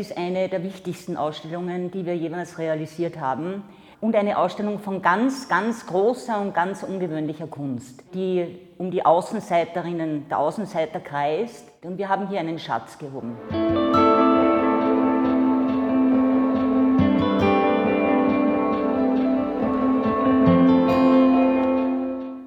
ist eine der wichtigsten Ausstellungen, die wir jemals realisiert haben. Und eine Ausstellung von ganz, ganz großer und ganz ungewöhnlicher Kunst, die um die Außenseiterinnen, der Außenseiter kreist. Und wir haben hier einen Schatz gehoben.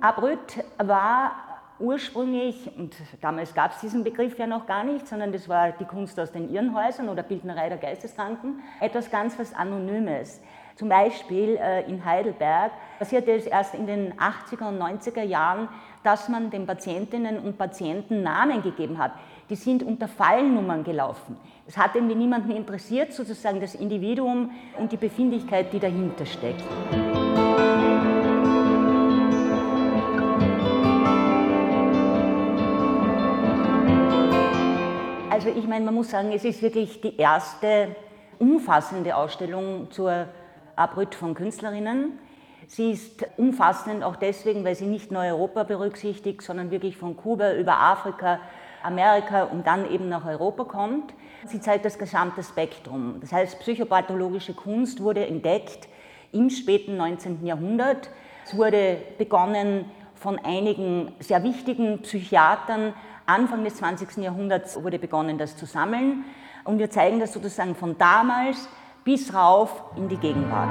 Abrüt war ursprünglich, und damals gab es diesen Begriff ja noch gar nicht, sondern das war die Kunst aus den Irrenhäusern oder Bildnerei der Geisteskranken, etwas ganz was Anonymes. Zum Beispiel äh, in Heidelberg passierte es erst in den 80er und 90er Jahren, dass man den Patientinnen und Patienten Namen gegeben hat. Die sind unter Fallnummern gelaufen. Es hat irgendwie niemanden interessiert, sozusagen das Individuum und die Befindlichkeit, die dahinter steckt. Also ich meine, man muss sagen, es ist wirklich die erste umfassende Ausstellung zur Abrüt von Künstlerinnen. Sie ist umfassend auch deswegen, weil sie nicht nur Europa berücksichtigt, sondern wirklich von Kuba über Afrika, Amerika und dann eben nach Europa kommt. Sie zeigt das gesamte Spektrum. Das heißt, psychopathologische Kunst wurde entdeckt im späten 19. Jahrhundert. Es wurde begonnen von einigen sehr wichtigen Psychiatern, Anfang des 20. Jahrhunderts wurde begonnen, das zu sammeln. Und wir zeigen das sozusagen von damals bis rauf in die Gegenwart.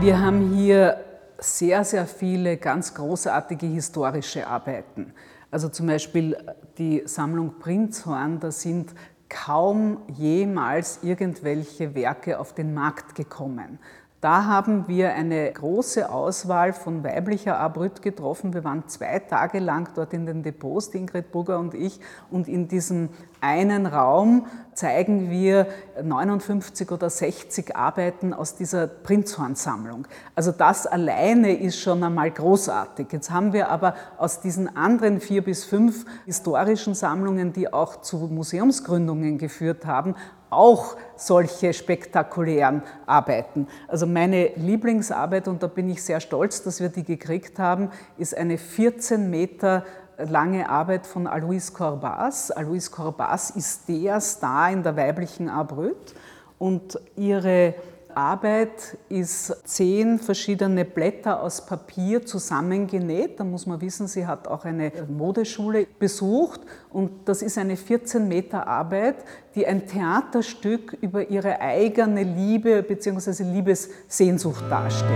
Wir haben hier sehr, sehr viele ganz großartige historische Arbeiten. Also zum Beispiel die Sammlung Prinzhorn, da sind kaum jemals irgendwelche Werke auf den Markt gekommen. Da haben wir eine große Auswahl von weiblicher Abrüt getroffen. Wir waren zwei Tage lang dort in den Depots, Ingrid Brugger und ich. Und in diesem einen Raum zeigen wir 59 oder 60 Arbeiten aus dieser Prinzhorn-Sammlung. Also das alleine ist schon einmal großartig. Jetzt haben wir aber aus diesen anderen vier bis fünf historischen Sammlungen, die auch zu Museumsgründungen geführt haben, auch solche spektakulären Arbeiten. Also meine Lieblingsarbeit, und da bin ich sehr stolz, dass wir die gekriegt haben, ist eine 14 Meter lange Arbeit von Alois Corbas. Alois Corbas ist der Star in der weiblichen Abrüt und ihre Arbeit ist zehn verschiedene Blätter aus Papier zusammengenäht. Da muss man wissen, sie hat auch eine Modeschule besucht und das ist eine 14 Meter Arbeit, die ein Theaterstück über ihre eigene Liebe bzw. Liebessehnsucht darstellt.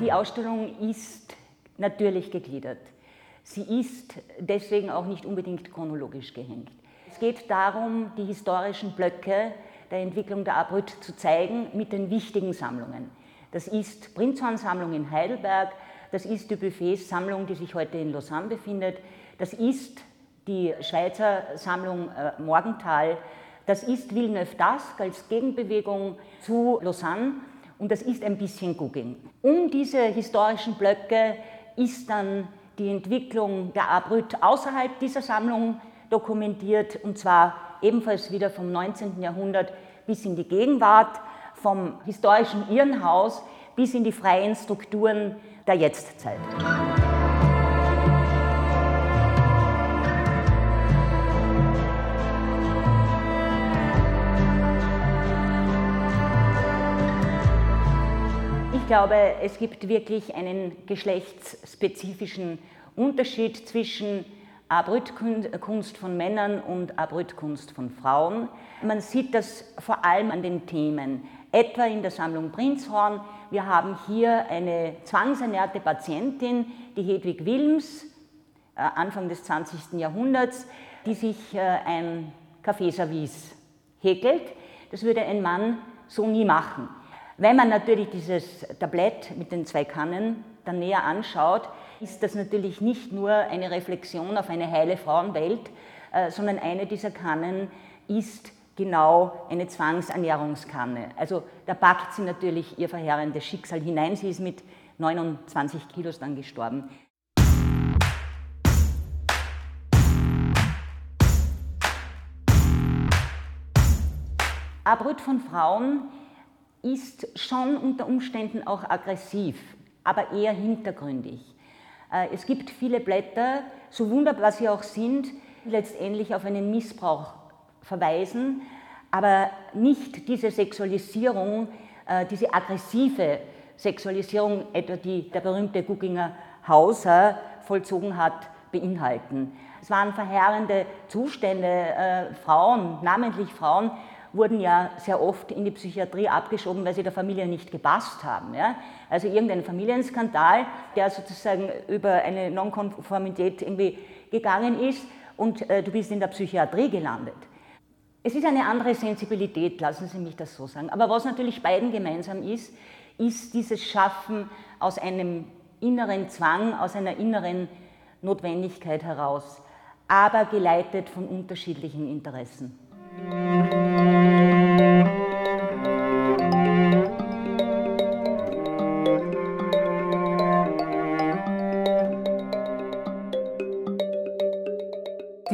Die Ausstellung ist natürlich gegliedert. Sie ist deswegen auch nicht unbedingt chronologisch gehängt. Es geht darum, die historischen Blöcke der Entwicklung der Abrüt zu zeigen mit den wichtigen Sammlungen. Das ist Prinzhorn-Sammlung in Heidelberg, das ist die Buffets-Sammlung, die sich heute in Lausanne befindet, das ist die Schweizer Sammlung äh, Morgenthal, das ist Villeneuve-d'Ascq als Gegenbewegung zu Lausanne und das ist ein bisschen Gugging. Um diese historischen Blöcke ist dann die Entwicklung der Abrüt außerhalb dieser Sammlung dokumentiert und zwar ebenfalls wieder vom 19. Jahrhundert bis in die Gegenwart, vom historischen Irrenhaus bis in die freien Strukturen der Jetztzeit. Ich glaube, es gibt wirklich einen geschlechtsspezifischen Unterschied zwischen Abrütkunst von Männern und Abrütkunst von Frauen. Man sieht das vor allem an den Themen, etwa in der Sammlung Prinzhorn. Wir haben hier eine zwangsernährte Patientin, die Hedwig Wilms, äh, Anfang des 20. Jahrhunderts, die sich äh, ein Kaffeeservice häkelt. Das würde ein Mann so nie machen. Wenn man natürlich dieses Tablett mit den zwei Kannen dann näher anschaut, ist das natürlich nicht nur eine Reflexion auf eine heile Frauenwelt, äh, sondern eine dieser Kannen ist genau eine Zwangsernährungskanne. Also da packt sie natürlich ihr verheerendes Schicksal hinein. Sie ist mit 29 Kilos dann gestorben. Abrüt von Frauen ist schon unter Umständen auch aggressiv, aber eher hintergründig. Äh, es gibt viele Blätter, so wunderbar sie auch sind, die letztendlich auf einen Missbrauch verweisen, aber nicht diese Sexualisierung, äh, diese aggressive Sexualisierung, etwa die der berühmte Guckinger Hauser vollzogen hat, beinhalten. Es waren verheerende Zustände. Äh, Frauen, namentlich Frauen, wurden ja sehr oft in die Psychiatrie abgeschoben, weil sie der Familie nicht gepasst haben. Ja? Also irgendein Familienskandal, der sozusagen über eine Nonkonformität irgendwie gegangen ist und äh, du bist in der Psychiatrie gelandet. Es ist eine andere Sensibilität, lassen Sie mich das so sagen. Aber was natürlich beiden gemeinsam ist, ist dieses Schaffen aus einem inneren Zwang, aus einer inneren Notwendigkeit heraus, aber geleitet von unterschiedlichen Interessen.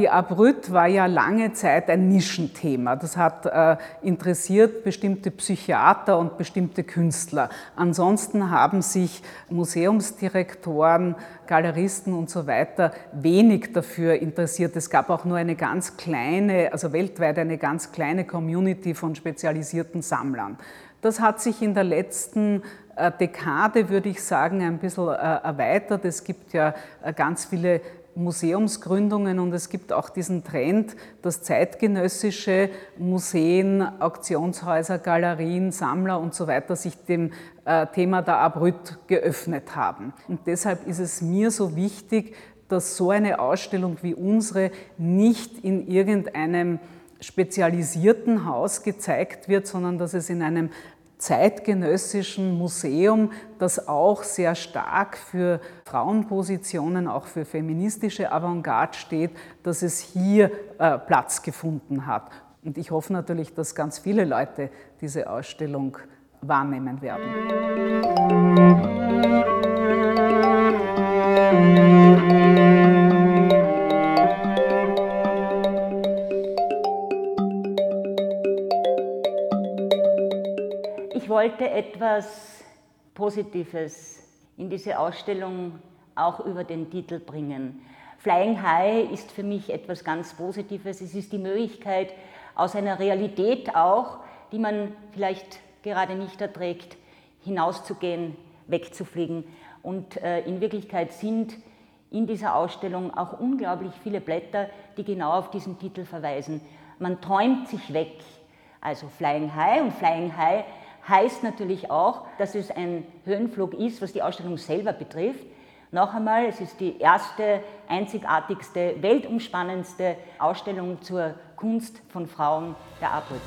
Die Abrüt war ja lange Zeit ein Nischenthema. Das hat äh, interessiert bestimmte Psychiater und bestimmte Künstler. Ansonsten haben sich Museumsdirektoren, Galeristen und so weiter wenig dafür interessiert. Es gab auch nur eine ganz kleine, also weltweit eine ganz kleine Community von spezialisierten Sammlern. Das hat sich in der letzten äh, Dekade, würde ich sagen, ein bisschen äh, erweitert. Es gibt ja äh, ganz viele Museumsgründungen und es gibt auch diesen Trend, dass zeitgenössische Museen, Auktionshäuser, Galerien, Sammler und so weiter sich dem äh, Thema der Abrüt geöffnet haben. Und deshalb ist es mir so wichtig, dass so eine Ausstellung wie unsere nicht in irgendeinem spezialisierten Haus gezeigt wird, sondern dass es in einem zeitgenössischen Museum, das auch sehr stark für Frauenpositionen, auch für feministische Avantgarde steht, dass es hier äh, Platz gefunden hat. Und ich hoffe natürlich, dass ganz viele Leute diese Ausstellung wahrnehmen werden. Wollte etwas Positives in diese Ausstellung auch über den Titel bringen. Flying High ist für mich etwas ganz Positives. Es ist die Möglichkeit, aus einer Realität auch, die man vielleicht gerade nicht erträgt, hinauszugehen, wegzufliegen. Und äh, in Wirklichkeit sind in dieser Ausstellung auch unglaublich viele Blätter, die genau auf diesen Titel verweisen. Man träumt sich weg. Also Flying High und Flying High heißt natürlich auch, dass es ein Höhenflug ist, was die Ausstellung selber betrifft. Noch einmal, es ist die erste, einzigartigste, weltumspannendste Ausstellung zur Kunst von Frauen der Abrück.